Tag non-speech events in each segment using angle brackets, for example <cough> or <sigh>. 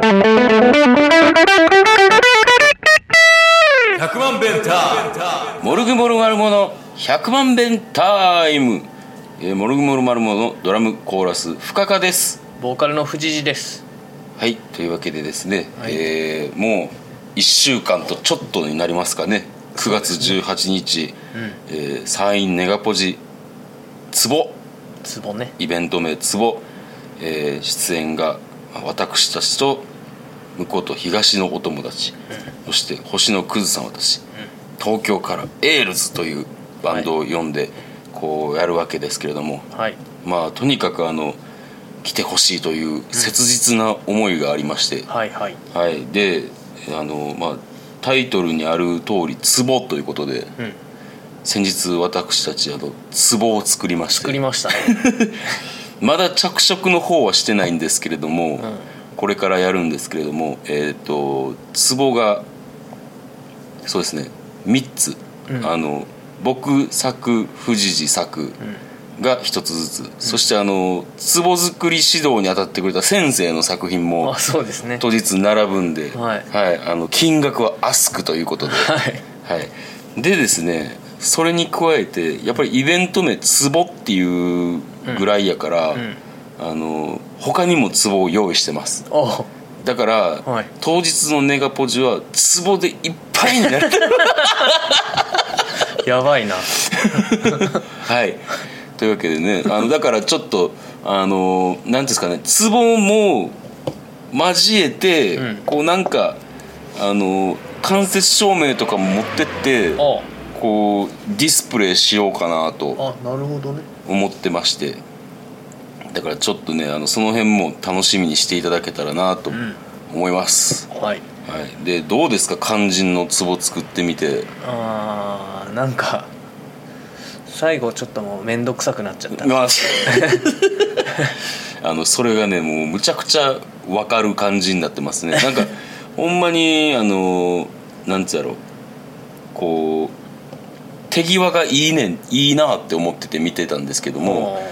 100万弁タモルグモルマルモの100万弁タイム、えー、モルグモルマルモのドラムコーラス深川です。ボーカルの藤次です。はいというわけでですね、はい。えーもう1週間とちょっとになりますかね。9月18日、えー山陰ネガポジツボ。ツボね。イベント名ツボ、えー出演がまあ私たちと向こうと東のお友達、そして星のクズさん私、東京からエールズというバンドを呼んでこうやるわけですけれども、はい。まあとにかくあの来てほしいという切実な思いがありまして、はいはい。はい。であのまあタイトルにある通りツボということで、うん。先日私たちあの壺を作りまして。作りましたね <laughs> まだ着色の方はしてないんですけれども、これからやるんですけれどもえっ、と壺がそうですね3つ、うん。あの僕作藤次作が1つずつ、そしてあの壺作り指導に当たってくれた先生の作品もあそうですね。当日並ぶんで、はいあの金額はアスクということで。はい。はい、でですねそれに加えてやっぱりイベント名「ツボ」っていうぐらいやから、ん。あの他にもツボを用意してます。おだから、はい。当日のネガポジはツボでいっぱいになる。<laughs> やばいな。<laughs> はい。というわけでねあのだからちょっとあのなんていうんですかねツボも交えて、うん。こうなんかあの間接照明とかも持ってってあこうディスプレイしようかなとあなるほどね。思ってまして。だからちょっとねあのその辺も楽しみにしていただけたらなとん。思います、はい。はい、でどうですか？肝心の壺作ってみて。あーなんか最後ちょっともう面倒くさくなっちゃった。まあ <laughs> あのそれがねもうむちゃくちゃ分かる感じになってますね。なんか <laughs> ほんまにあのなんつうやろこう手際がいいねんいいなって思ってて見てたんですけども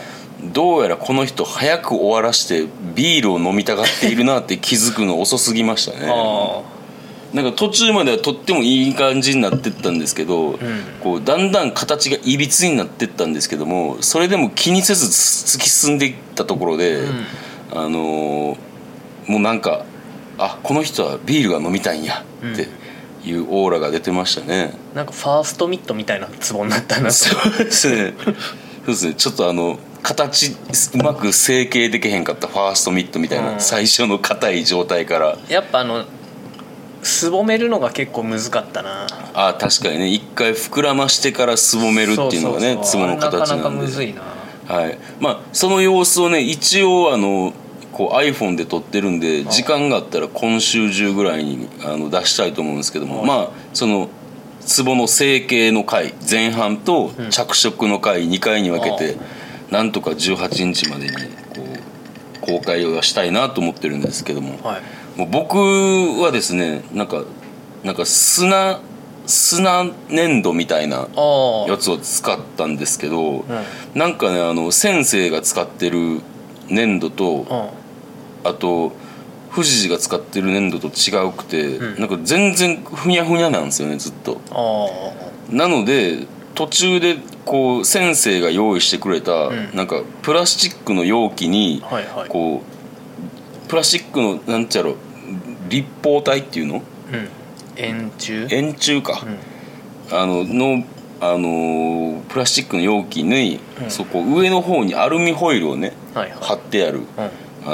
どうやらこの人早く終わらしてビールを飲みたがっているなって気づくの遅すぎましたね。あなんか途中まではとってもいい感じになってったんですけど、こうだんだん形がいびつになってったんですけどもそれでも気にせず突き進んでいったところで、あのーもうなんかあこの人はビールが飲みたいんやっていうオーラが出てましたね、あなんかファーストミットみたいなツボになったなそうですね。そうですね。ちょっとあの形うまく成形できへんかったファーストミットみたいな、うん。最初の硬い状態から。やっぱあのすぼめるのが結構難かったな。あ確かにね。一回膨らましてからすぼめるっていうのがねそうそうそう。壺の形なかなかなんでむずいな。はい。まあその様子をね一応あのこう iPhone で撮ってるんで時間があったら今週中ぐらいにあの出したいと思うんですけども、はい。まあその壺の成形の回前半と着色の回2回に分けて、なんとか18日までにこう公開をしたいなと思ってるんですけども、はい。もう僕はですねなんかなんか砂砂粘土みたいなやつを使ったんですけど、なんかねあの先生が使ってる粘土とうんあと富士寺が使ってる粘土と違うくて、うん。なんか全然ふにゃふにゃなんですよねずっと。あなので途中でこう先生が用意してくれた、ん。なんかプラスチックの容器に、あはいはい。こうプラスチックのなんちゃろ立方体っていうの？うん。円柱？円柱か、あののあのープラスチックの容器に、うん。そこ上の方にアルミホイルをねはいはい。貼ってある、うん。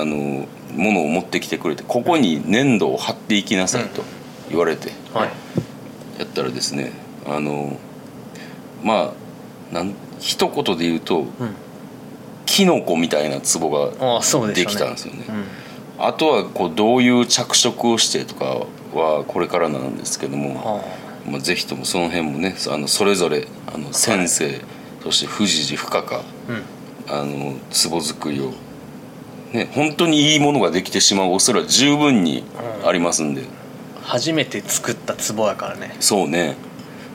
あのーものを持ってきてくれてここに粘土を貼っていきなさいと言われて、はい。やったらですねあのーまあなん一言で言うと、うん。キノコみたいな壺ができたんですよね。うん。あとはこうどういう着色をしてとかはこれからなんですけども、あ。まあ、ぜひともその辺もねあのそれぞれあの先生、そして藤次深川あうん。あの壺作りをね本当にいいものができてしまう恐れは十分にありますんで、初めて作った壺やからね。そうね。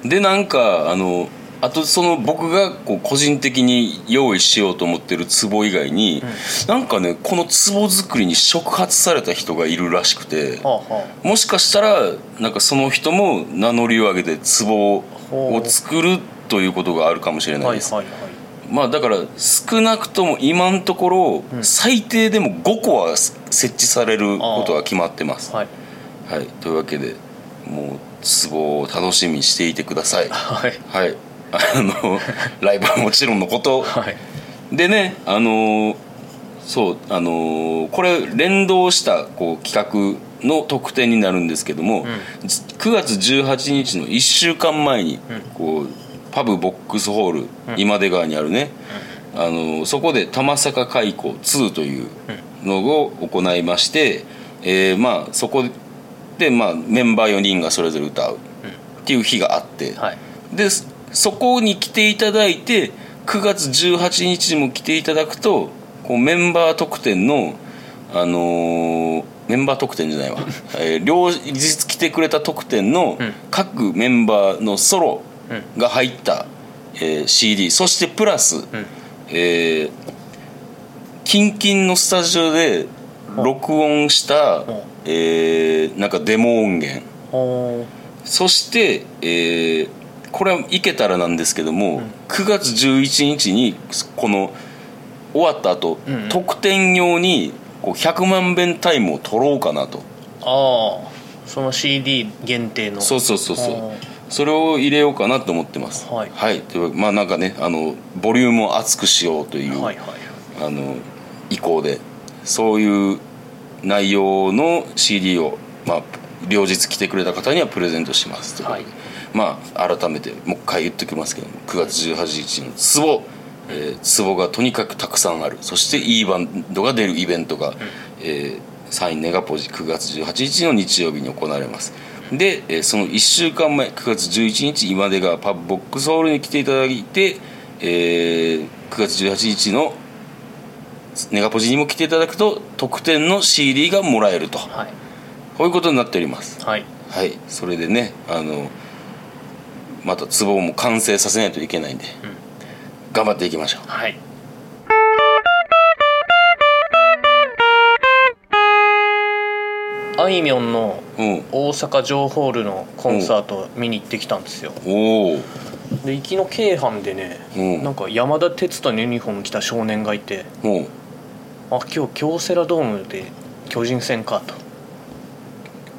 でなんかあのあとその僕がこう個人的に用意しようと思ってる壺以外に、なんかねこの壺作りに触発された人がいるらしくてはあはもしかしたらなんかその人も名乗りを上げて壺を作るということがあるかもしれあないです、はいはいはいまあだから少なくとも今のところうん。最低でも5個は設置されることが決まってます。はい。はい。というわけでもう壺を楽しみにしていてください。はい。はい。あの <laughs> ライブはもちろんのこと。はい。でねあのーそうあのーこれ連動したこう企画の特典になるんですけども、じ9月18日の1週間前に、うん。こうパブボックスホール、今出川にあるね、あのーそこで玉坂開港2というのを行いまして、えーまあそこで、まあ、メンバー4人がそれぞれ歌うっていう日があって、はい。でそそこに来ていただいて9月18日にも来ていただくとこうメンバー特典のあのーメンバー特典じゃないわ、<laughs> えー両日来てくれた特典のうん。各メンバーのソロが入った、えー CD そしてプラス、うん。えーキンキンのスタジオで録音した、ほえーなんかデモ音源。ほそして、えーこれはいけたらなんですけども、ん。9月11日にこの終わった後、うん。うん特典用にこう100万遍タイムを取ろうかなと。うああその CD 限定の。そうそうそうそう。あそれを入れようかなと思ってます。はい。というわけまあなんかねあのボリュームを厚くしようという、はいはいあの意向でそういう内容の CD を、まあ、両日来てくれた方にはプレゼントしますということで、はい。まあ改めてもう一回言っておきますけど9月18日のツボ、えー、ツボがとにかくたくさんある。そしていいバンドが出るイベントが、えーサインネガポジ9月18日の日曜日に行われますで、えーその1週間前9月11日今出川パブボックスホールに来ていただいて、えー9月18日のネガポジにも来ていただくと特典の CD がもらえると。はい。こういうことになっております。はい。はい。それでねあのまた壺も完成させないといけないんで、頑張っていきましょう。はいあいみょんのうん。大阪城ホールのコンサート見に行ってきたんですよ。で行きの京阪でねうん。なんか山田哲人のユニフォーム着た少年がいてあ今日京セラドームで巨人戦かと。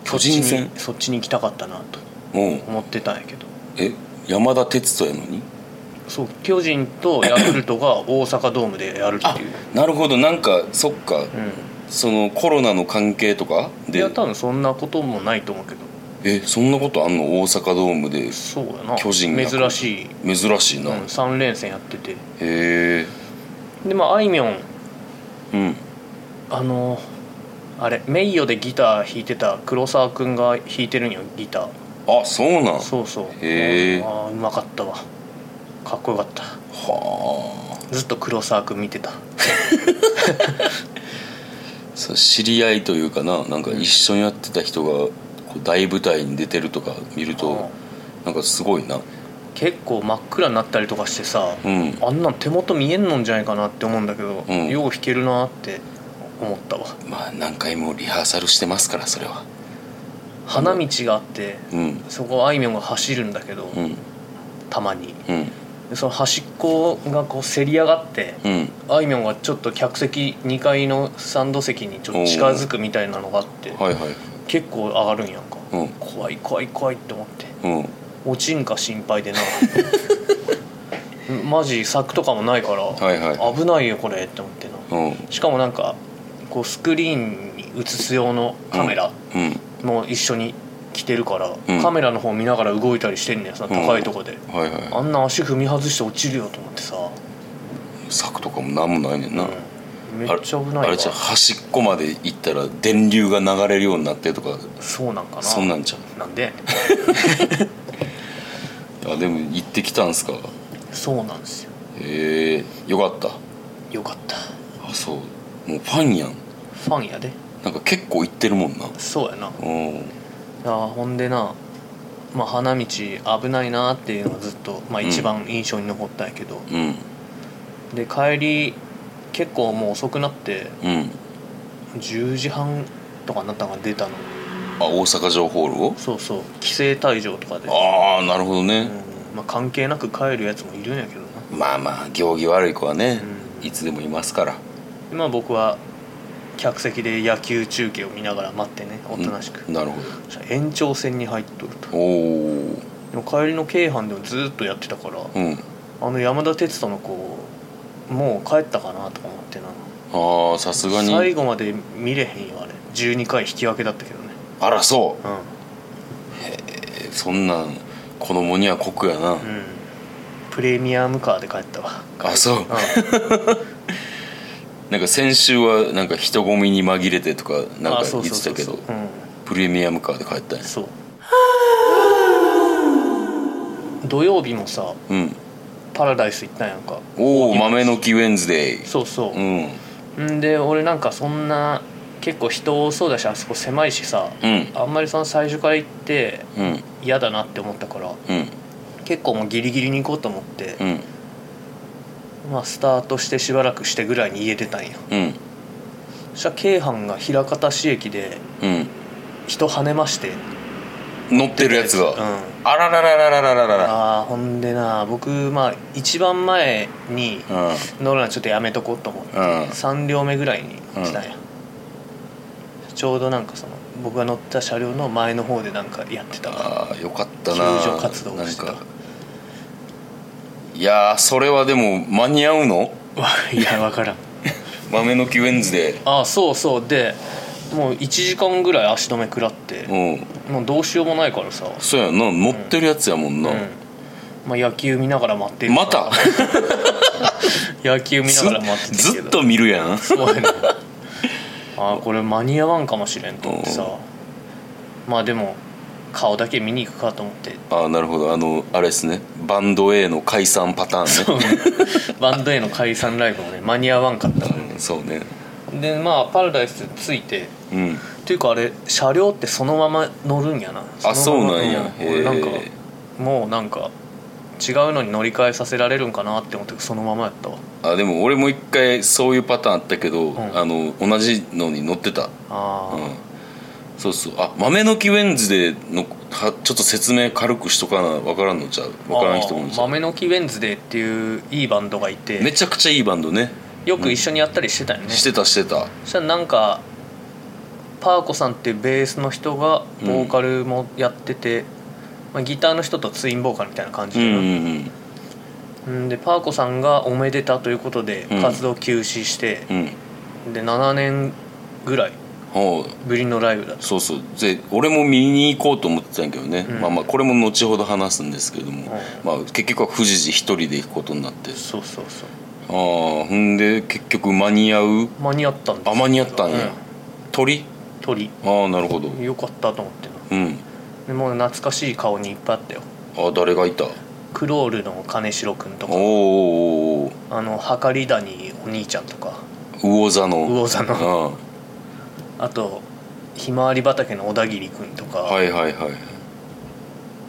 巨人戦？そっちに行きたかったなと思ってたんやけど。え山田哲人やのに？そう巨人とヤクルトが大阪ドームでやるってあいう、なるほど。なんかそっか、うん、そのコロナの関係とかで？いや多分そんなこともないと思うけど。えそんなことあんの？大阪ドームでそうやな。巨人が。珍しい、珍しいな、うん、3連戦やってて。へえ。でまああいみょん。うん。あのあれ名誉でギター弾いてた黒沢君が弾いてるんよギター。あそうなん？そうそう。へーあーうまかったわ。かっこよかった。はあ。ずっと黒沢君見てた <laughs> そう知り合いというかななんか一緒にやってた人がこう大舞台に出てるとか見るとなんかすごいな。結構真っ暗になったりとかしてさ、うん。あんなん手元見えんのんじゃないかなって思うんだけど、うん。よう弾けるなって思ったわ。まあ何回もリハーサルしてますからそれは。花道があってうん。そこあいみょんが走るんだけど、うん。たまに。うんでその端っこがこうせり上がってうん。あいみょんがちょっと客席2階のスタンド席にちょっと近づくみたいなのがあってはいはい。結構上がるんやんか。うん。怖い怖い怖いって思って。うん。落ちんか心配でな。<laughs> マジ柵とかもないから、はいはい。危ないよこれって思ってなうん。しかもなんかこうスクリーンに映す用のカメラうん。も一緒に来てるから、うん。カメラの方見ながら動いたりしてんねんさん高いとこで、はいはい。あんな足踏み外して落ちるよと思ってさ、柵とかも何もないねんな、うん。めっちゃ危ないわ。あれじゃう端っこまで行ったら電流が流れるようになってとか。そうなんかな。そんなんちゃなんでう <laughs> あでも行ってきたんすか？そうなんですよ。へえ。よかった。よかった。あそう。もうファンやん。ファンやで。なんか結構行ってるもんな。そうやな。うんいやほんでなまあ、花道危ないなっていうのがずっと、まあ、うん。一番印象に残ったんやけど、うん。で帰り結構もう遅くなってうん。10時半とかになったのが出たの。あ大阪城ホールを？そうそう。規制退場とかで、ああなるほどね、うん。まあ、関係なく帰るやつもいるんやけどな。まあまあ行儀悪い子はね、うん。いつでもいますから。でまあ僕は客席で野球中継を見ながら待ってねおとなしく、うんなるほそしたら延長戦に入っとると。どおおでも帰りの京阪でもずっとやってたからうん。あの山田哲人の子もう帰ったかなとか思ってな。ああさすがに。最後まで見れへんよあれ。12回引き分けだったけどね。あらそう。うえそんなん子供には酷やな、ん、うん、プレミアムカーで帰ったわ。あそう。うんなんか先週はなんか人混みに紛れてとかなんか言ってたけどプレミアムカーで帰ったんやそう。土曜日もさうん。パラダイス行ったんやんか。おお豆の木ウェンズデイそうそう。う、ん。んで俺なんかそんな結構人多そうだしあそこ狭いしさうん。あんまりその最初から行ってうん。嫌だなって思ったからうん。結構もうギリギリに行こうと思って、うんまあスタートしてしばらくしてぐらいに家出たんよ。うん。そしたら京阪が枚方市駅でうん。人跳ねまして。乗ってるやつが、うん。あららららららららら。ああほんでな僕まあ一番前にうん。乗るのはちょっとやめとこうと思って、うん。3両目ぐらいに来たんや、ちょうどなんかその僕が乗った車両の前の方でなんかやってたから。ああよかったな。救助活動をしてたいやーそれはでも間に合うの？わ <laughs> いや分からん。<laughs> 豆の木ウェンズデイああそうそう。でもう1時間ぐらい足止め食らってうん。もうどうしようもないからさ、そうやな。乗ってるやつやもんな、うん。まあ、野球見ながら待ってるまた？<laughs> 野球見なずがら待ってずっと見るやん。そうやね。ああこれ間に合わんかもしれんと思ってさ。まあでも顔だけ見に行くかと思って。ああなるほど。あのあれですね。バンド A の解散パターンね。<laughs> バンド A の解散ライブもね間に合わんかったかうんそうね。らでまあパラダイス着いて。うん。っていうかあれ車両ってそのまま乗るんやな。あそうなんや。うん俺なんかへもうなんか違うのに乗り換えさせられるんかなって思ってそのままやったわ。あでも俺も一回そういうパターンあったけど、ん。あの同じのに乗ってた。ああ、うんそうそう。あ豆の木ウェンズデーのはちょっと説明軽くしとかなわからんのちゃう？わからん人もいる豆の木ウェンズデーっていういいバンドがいて。めちゃくちゃいいバンドね。よく一緒にやったりしてたよね、してたしてた。そしたらなんかパーコさんっていうベースの人がボーカルもやってて、まあ、ギターの人とツインボーカルみたいな感じで、うんうんうん。でパーコさんがおめでたということでうん。活動休止して、うん。うんで7年ぐらいぶりのライブだったそうそう。で俺も見に行こうと思ってたんやけどね、うん。まあまあこれも後ほど話すんですけども、まあ、結局は富士寺一人で行くことになって。そうそうそう。ああほんで結局間に合う？間に合ったんですあ間に合ったんや、うん。鳥？鳥。ああなるほど。よかったと思ってなうん。でもう懐かしい顔にいっぱいあったよ。あ誰がいた？クロールの金城君とか。おーおあのはかり谷お兄ちゃんとか。ー魚座の。魚座のああとひまわり畑の小田切君とか、あはいはいはい。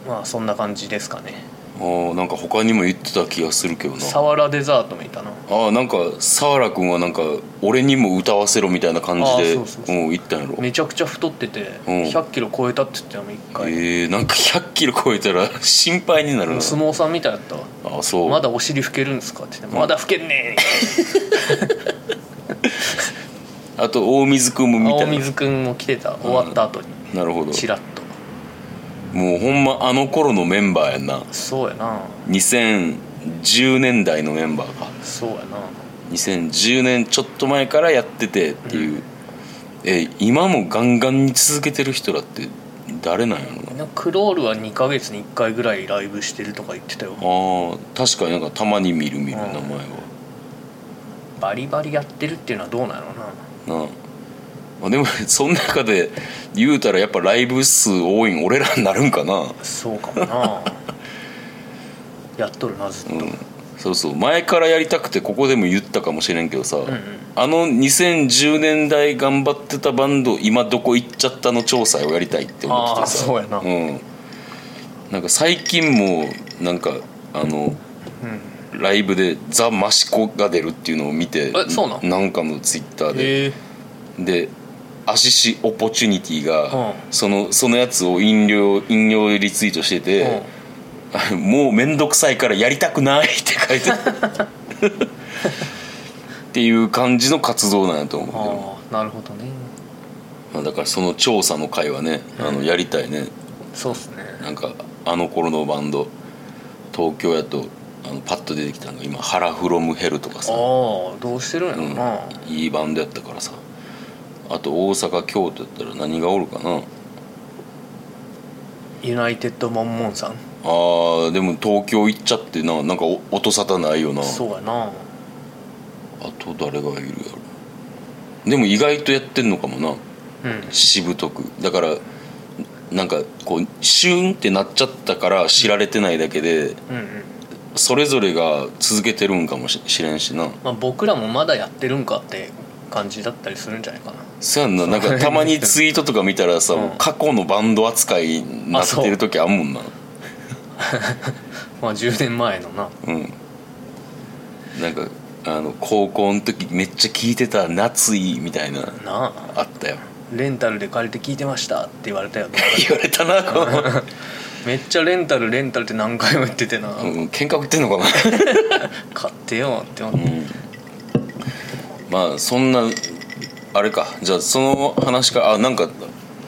まあそんな感じですかね。あーなんか他にも言ってた気がするけどな。サワラデザートもいたな。ああなんか沢良君はなんか俺にも歌わせろみたいな感じであーそうそうそう。うん言ったんやろ。めちゃくちゃ太っててうん。1 0 0キロ超えたって言ってたの一回、えー、なんか100キロ超えたら <laughs> 心配になるな。相撲さんみたいだったわ。あそう。まだお尻拭けるんですかって言ってまだ拭けんねあと大水君もえ見たよ。青水くんも来てた。終わった後に。なるほど。チラッと。もうほんまあの頃のメンバーやんな。そうやな。2010年代のメンバーか。そうやな。2010年ちょっと前からやっててっていう、え今もガンガンに続けてる人らって誰なんやろな。なんかクロールは2ヶ月に1回ぐらいライブしてるとか言ってたよ。ああ確かになんかたまに見る見るうん。名前は。バリバリやってるっていうのはどうなんやろうななあまあでも <laughs> その中で言うたらやっぱライブ数多いん俺らになるんかな。そうかもな。やっとるなずっと、うん。そうそう。前からやりたくてここでも言ったかもしれんけどさ、んうん。あの2010年代頑張ってたバンド今どこ行っちゃったの調査をやりたいって思っててさ。そうやな。うん、なんか最近もなんかあのうんライブでザ・マシコが出るっていうのを見てえそうなん？なんかのツイッターで、へえ。でアシシオポチュニティが、うん。そのそのやつを引用引用リツイートしてて、<laughs> もう面倒くさいからやりたくないって書いて <laughs> っていう感じの活動なんやと思うけど。ああなるほどね。まあだからその調査の会はねあのやりたいね。そうっすね。なんかあの頃のバンド東京やとあのパッと出てきたのが今「ハラフロムヘル」とかああさ、どうしてるんやろな、うん、いいバンドやったからさ。あと大阪京都やったら何がおるかな。ユナイテッドモンモンさん。あーでも東京行っちゃってな。なんかお音沙汰ないよな。そうやな。あと誰がいるやろ。でも意外とやってんのかもな。うん。しぶとく。だからなんかこうシューンってなっちゃったから知られてないだけでうんうんそれぞれが続けてるんかもししれんしな。まあ、僕らもまだやってるんかって感じだったりするんじゃないかな。そうやんな。なんかたまにツイートとか見たらさ、うん。過去のバンド扱いになってる時あんもんな。<laughs> まあ10年前のな。うん。なんかあの高校の時めっちゃ聴いてた「夏い」みたいななあ。あったよ。レンタルで借りて聞いてましたって言われたよ <laughs> 言われたなこの <laughs> めっちゃレンタルレンタルって何回も言っててな、うん喧嘩売ってんのかな <laughs> 買ってよって思って、まあそんなあれか。じゃあその話からあなんか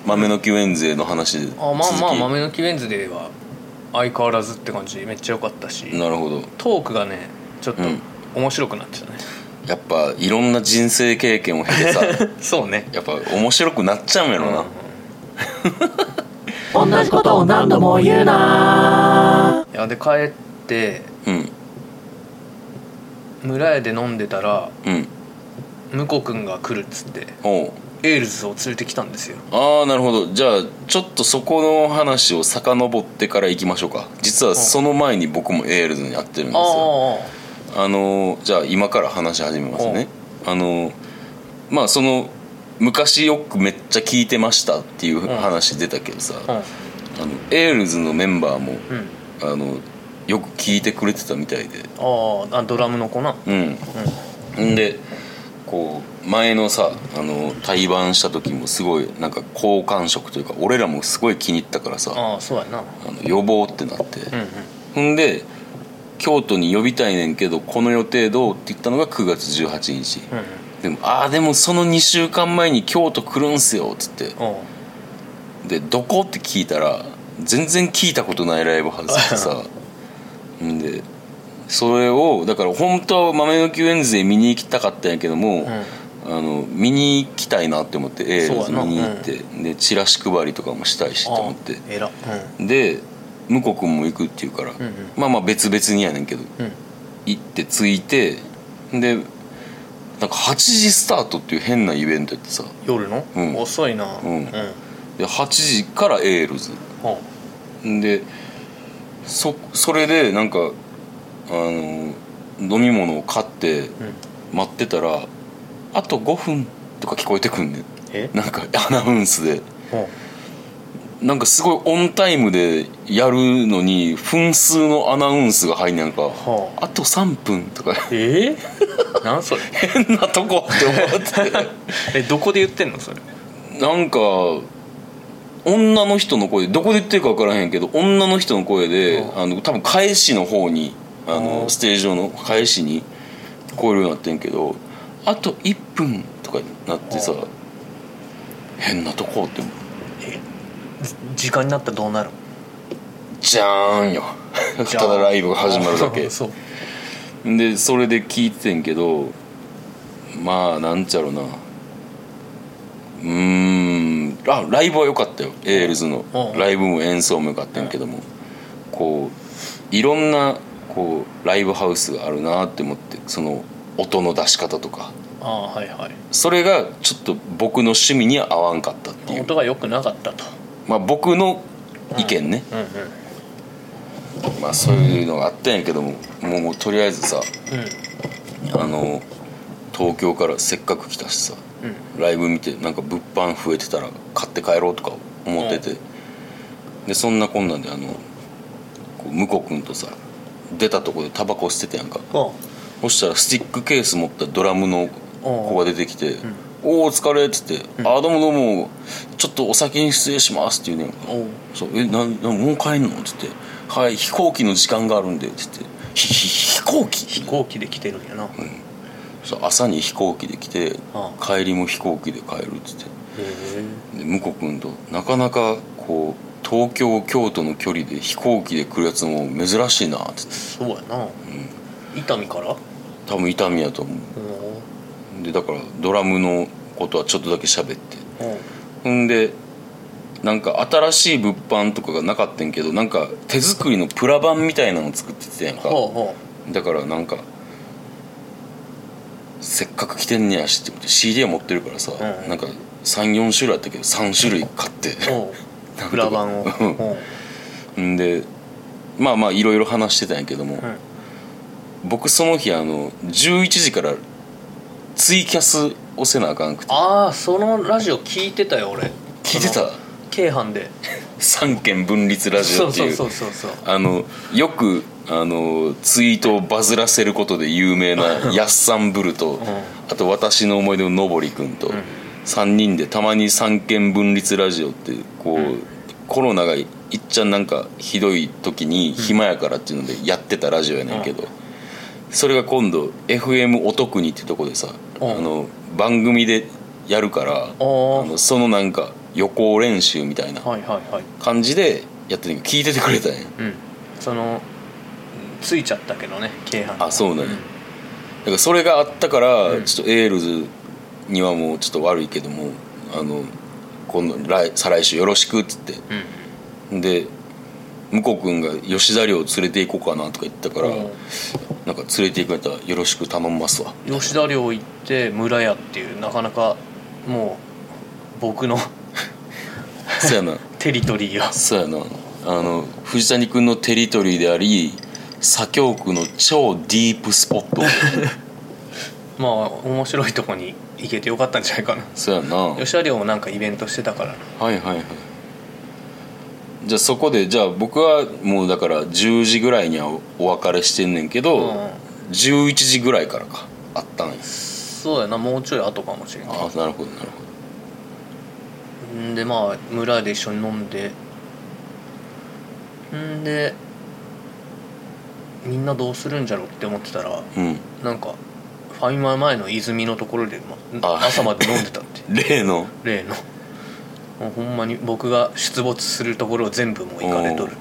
豆の木ウェンズの話であまあまあ豆のキウェンズデーは相変わらずって感じ。めっちゃ良かったし。なるほど。トークがねちょっとうん。面白くなってたね、やっぱいろんな人生経験を経てさ。<laughs> そうね。やっぱ面白くなっちゃうんやろな、同じことを何度も言うな。いやで帰ってうん。村屋で飲んでたらうん。向こう君が来るっつっておう。エールズを連れてきたんですよ。ああなるほど。じゃあちょっとそこの話を遡ってから行きましょうか。実はその前に僕もエールズに会ってるんですよ。ああのーじゃあ今から話し始めますね。あのーまあその昔よくめっちゃ聞いてましたっていう話出たけどさ、あうん。あのエールズのメンバーもうん。あのよく聞いてくれてたみたいで。あーあドラムの子な。うん。ん。でこう前のさあの対バンした時もすごいなんか好感触というか俺らもすごい気に入ったからさああそうやな。あの呼ぼうってなって、うんうん。ほんで京都に呼びたいねんけどこの予定どうって言ったのが9月18日、うんうんでもああでもその2週間前に京都来るんすよっつって。でどこ？って聞いたら全然聞いたことないライブハウスでさ。ん。でそれをだから本当は豆の木ウェンズで見に行きたかったんやけども、あの見に行きたいなって思ってエールズそうやな。見に行って、でチラシ配りとかもしたいしと思って。うん。で向こう君も行くって言うから、んうん。まあまあ別々にやねんけどうん。行って着いてでなんか8時スタートっていう変なイベントやってさ。夜の、うん。遅いな。うん。うん。で8時からエールズ。おうでそそれでなんかあの飲み物を買ってうん。待ってたらあと5分とか聞こえてくんねん。え？なんかアナウンスで。おうなんかすごいオンタイムでやるのに分数のアナウンスが入んねんか。はあ。と3分とか。えー、<laughs> なんそれ？変なとこって思って。<laughs> えどこで言ってんの？それ。なんか女の人の声でどこで言ってるか分からへんけど女の人の声でうんあの多分返しの方にあうんのステージ上の返しに聞こえるようになってんけどあと1分とかになってさうん変なとこってじ時間になったらどうなる？じゃーんよ。じゃーん。ただライブが始まるだけ。<laughs> そう。でそれで聞いててんけどまあなんちゃろな。うーん。あライブは良かったよ。エールズの。うん。ライブも演奏も良かったんやけども。こういろんなこうライブハウスがあるなって思ってその音の出し方とか。ああはいはい。それがちょっと僕の趣味には合わんかったっていう。音が良くなかったとまあ僕の意見ね、まあそういうのがあったんやけどももうとりあえずさあの東京からせっかく来たしさライブ見てなんか物販増えてたら買って帰ろうとか思ってて、でそんなこんなんであのこう向こう君とさ出たとこでタバコ捨ててやんか。あそしたらスティックケース持ったドラムの子が出てきて「おお疲れ」っつって「あどうもどうもちょっとお先に失礼します」って言うね。そうえななもう帰んの?」っつって「はい飛行機の時間があるんで」っつって「ひひ飛行機?」飛行機で来てるんやな、へそう朝に飛行機で来てあ帰りも飛行機で帰るっつって。え。で向こう君となかなかこう東京京都の距離で飛行機で来るやつも珍しいなっつって。そうやな、伊丹から？多分痛みやと思うでだからドラムのことはちょっとだけ喋って。ほん。でなんか新しい物販とかがなかったんけどなんか手作りのプラ板みたいなの作っててやんか。だからなんかせっかく来てんねやしって思って CD は持ってるからさ、うん。なんか34種類あったけど3種類買って。プラ板を。うん。<laughs> <laughs> でまあまあいろいろ話してたんやけども、ん。僕その日あの11時からツイキャス押せなあかんくて。ああそのラジオ聞いてたよ俺。聞いてた？京阪で。三権分立ラジオっていう。そうそうそうそうあのよくあのツイートをバズらせることで有名なヤッサンブルと、あと私の思い出ののぼりくんと、ん。3人でたまに三権分立ラジオってこう、コロナがいっちゃんなんかひどい時に暇やからっていうのでやってたラジオやねんけど、それが今度 FM お得にってとこでさ、うん。あの番組でやるから、あのそのなんか予行練習みたいな感じでやってる聞いててくれたんや。うん。そのついちゃったけどね京阪あそうなんや。だからそれがあったから、ちょっとエールズにはもうちょっと悪いけどもあの今度来再来週よろしくっつって。うん。で向こう君が吉田寮連れて行こうかなとか言ったから、うん。なんか連れて行くんやったらよろしく頼みますわ。吉田寮行って村屋っていうなかなかもう僕のそうやな。<laughs> テリトリーをそうやな。あの藤谷君のテリトリーであり左京区の超ディープスポット。<laughs> まあ面白いとこに行けてよかったんじゃないかな。そうやな。吉田寮もなんかイベントしてたから。なはいはいはいじゃあそこでじゃあ僕はもうだから10時ぐらいにはお別れしてんねんけど、うん。11時ぐらいからかあったんやそうやなもうちょい後かもしれんああなるほどなるほんでまあ村屋で一緒に飲んで。んでみんなどうするんじゃろって思ってたらどうん。なんかファミマ前の泉のところで、まあ朝まで飲んでたって <laughs> 例の？例のもうほんまに僕が出没するところを全部もう行かれとる。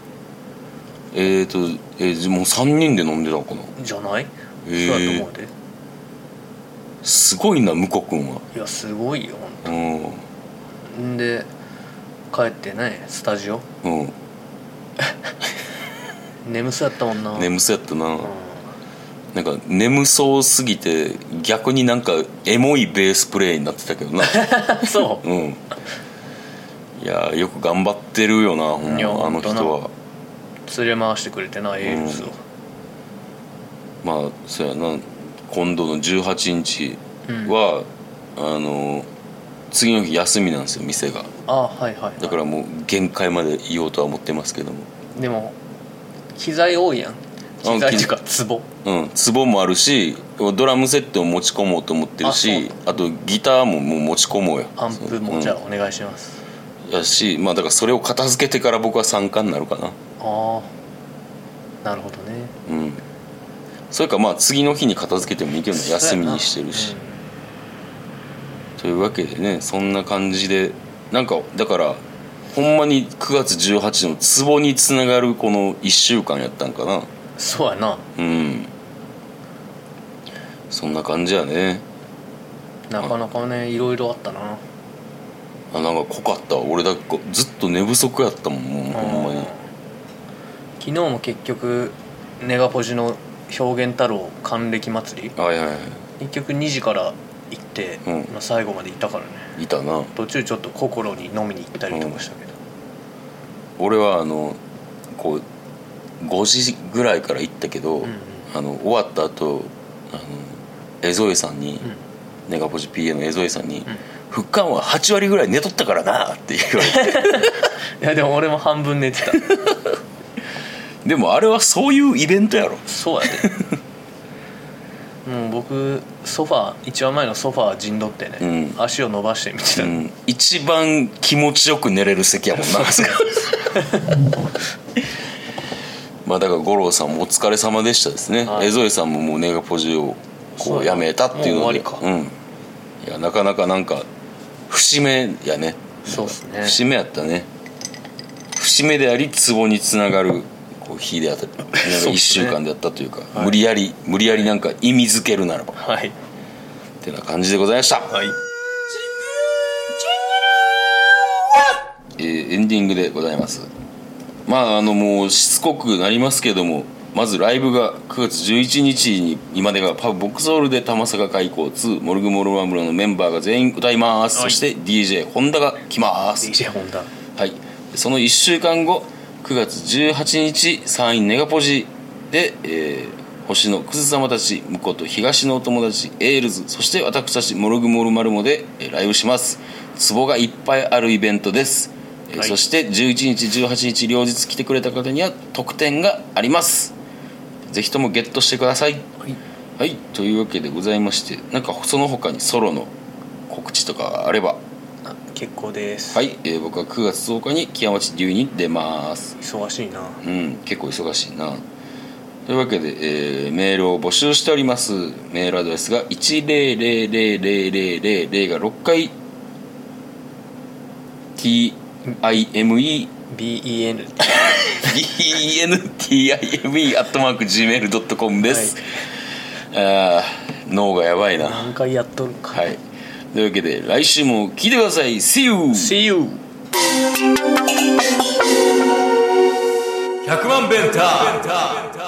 えーとえー、もう3人で飲んでたのかな？じゃない、へー。そうやと思うで。すごいな向こう君は。いやすごいようんほん。で帰ってねスタジオ。うん。<laughs> 眠そうやったもんな。眠そうやったな、うん。なんか眠そうすぎて逆になんかエモいベースプレイになってたけどな。<laughs> そう。うんいやよく頑張ってるよなほんいやまあの人は。連れ回してくれてなエールスを、まあそうやな。今度の18日は、あの次の日休みなんですよ店が。あはいはい、はい、だからもう限界までいようとは思ってますけども。でも機材多いやん。機材っていうか壺うん壺もあるしドラムセットを持ち込もうと思ってるしあとギターももう持ち込もうよ。アンプもじゃあお願いします、あやしまあだからそれを片付けてから僕は参加になるかな。ああなるほどね。うん。それかまあ次の日に片付けてもいいけどね。休みにしてるし、というわけでねそんな感じでなんかだからほんまに9月18のツボにつながるこの1週間やったんかな。うんそうやな。うん。そんな感じやね。なかなかねいろいろあったなあなんか濃かった。わ俺だけずっと寝不足やったもんもうほんまに。昨日も結局ネガポジの表現太郎還暦祭りはいはいは結局2時から行って、うん。まあ、最後までいたからね。いいたな。途中ちょっと心に飲みに行ったりとかしたけど、俺はあのこう5時ぐらいから行ったけど、んうん。あの終わった後あの江添さんに、ネガポジ PA の江添さんに「復刊は8割ぐらい寝とったからな」って言われて。<laughs> いやでも俺も半分寝てた。い <laughs> でもあれはそういうイベントやろ。そうやで。も <laughs> う僕ソファー一番前のソファー陣取ってね、うん。足を伸ばして見てた、うん、一番気持ちよく寝れる席やもんな。まあだから五郎さんもお疲れ様でしたですね、はい。江添さんももうネガポジをこそううや。やめたっていうので。終わうん。いやなかなかなんか節目やね。そうっすね。節目やったね。節目でありツボにつながるこう日であったなんか1週間であったというかはい。無理やり無理やりなんか意味づけるならば。はい。ってな感じでございました、はい。えーエンディングでございます。まああのもうしつこくなりますけどもまずライブが9月11日に今でがパブボックスホールで玉坂開港2モルグモルマムロのメンバーが全員歌います、はい。そして DJ 本田が来ます。DJ ホンダはい。その1週間後9月18日山陰ネガポジで、えー星のクズ様たち向こうと東のお友達エールズそして私たちモルグモルマルモでえーライブします。ツボがいっぱいあるイベントです、えーはい。そして11日18日両日来てくれた方には特典がありますぜひともゲットしてください。はい。はい。というわけでございましてなんかその他にソロの告知とかあれば。あ結構です、はい、えー僕は9月10日に木屋町流に出ます。忙しいな。うん。結構忙しいな。というわけで、えーメールを募集しております。メールアドレスが1000000が6回。TIME BEN BENTIME アットマーク Gmail.com です、あー脳がやばいな。何回やっとるか。はい。というわけで来週も聞いてください。See you! See you! 100万ベンター